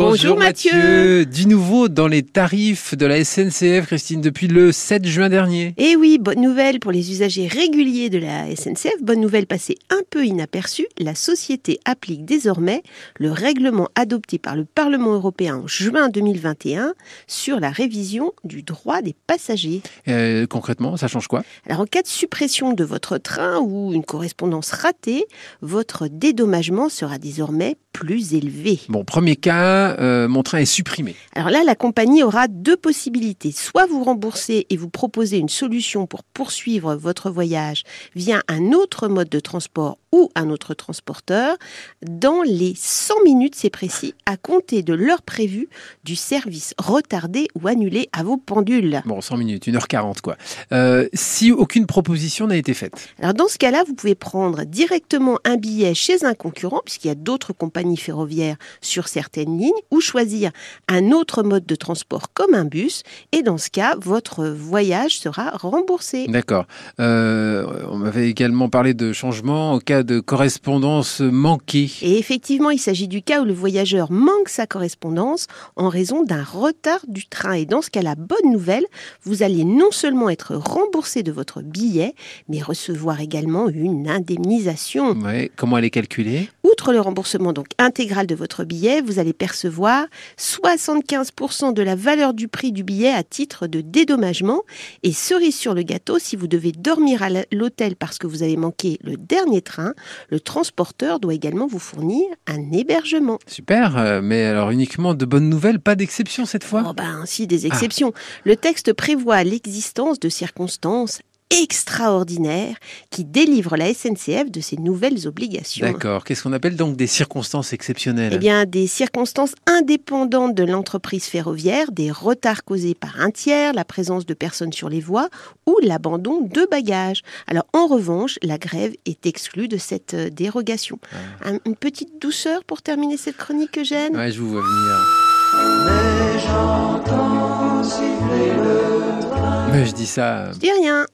Bonjour, Mathieu. Du nouveau dans les tarifs de la SNCF, Christine, depuis le 7 juin dernier. Eh oui, bonne nouvelle pour les usagers réguliers de la SNCF. Bonne nouvelle passée un peu inaperçue. La société applique désormais le règlement adopté par le Parlement européen en juin 2021 sur la révision du droit des passagers. Euh, concrètement, ça change quoi? Alors, en cas de suppression de votre train ou une correspondance ratée, votre dédommagement sera désormais plus élevé. Bon, premier cas, euh, mon train est supprimé. Alors là, la compagnie aura deux possibilités. Soit vous remboursez et vous proposez une solution pour poursuivre votre voyage via un autre mode de transport ou un autre transporteur dans les 100 minutes, c'est précis, à compter de l'heure prévue du service retardé ou annulé à vos pendules. Bon, 100 minutes, 1h40 quoi. Euh, si aucune proposition n'a été faite. Alors dans ce cas-là, vous pouvez prendre directement un billet chez un concurrent, puisqu'il y a d'autres compagnies ferroviaires sur certaines lignes, ou choisir un autre mode de transport comme un bus, et dans ce cas, votre voyage sera remboursé. D'accord. Euh, on m'avait également parlé de changement au cas de correspondance manquée. Et effectivement, il s'agit du cas où le voyageur manque sa correspondance en raison d'un retard du train. Et dans ce cas, la bonne nouvelle, vous allez non seulement être remboursé de votre billet, mais recevoir également une indemnisation. Ouais, comment elle est calculée? Outre le remboursement donc intégral de votre billet, vous allez percevoir 75% de la valeur du prix du billet à titre de dédommagement. Et cerise sur le gâteau, si vous devez dormir à l'hôtel parce que vous avez manqué le dernier train, le transporteur doit également vous fournir un hébergement. Super, euh, mais alors uniquement de bonnes nouvelles, pas d'exception cette fois? Oh ben si, des exceptions. Le texte prévoit l'existence de circonstances extraordinaires qui délivrent la SNCF de ses nouvelles obligations. D'accord. Qu'est-ce qu'on appelle donc des circonstances exceptionnelles? Eh bien, des circonstances indépendantes de l'entreprise ferroviaire, des retards causés par un tiers, la présence de personnes sur les voies ou l'abandon de bagages. Alors, en revanche, la grève est exclue de cette euh, dérogation. Un- Une petite douceur pour terminer cette chronique, Eugène? Ouais, je vous vois venir. Mais j'entends siffler le train. Mais je dis ça. Je dis rien.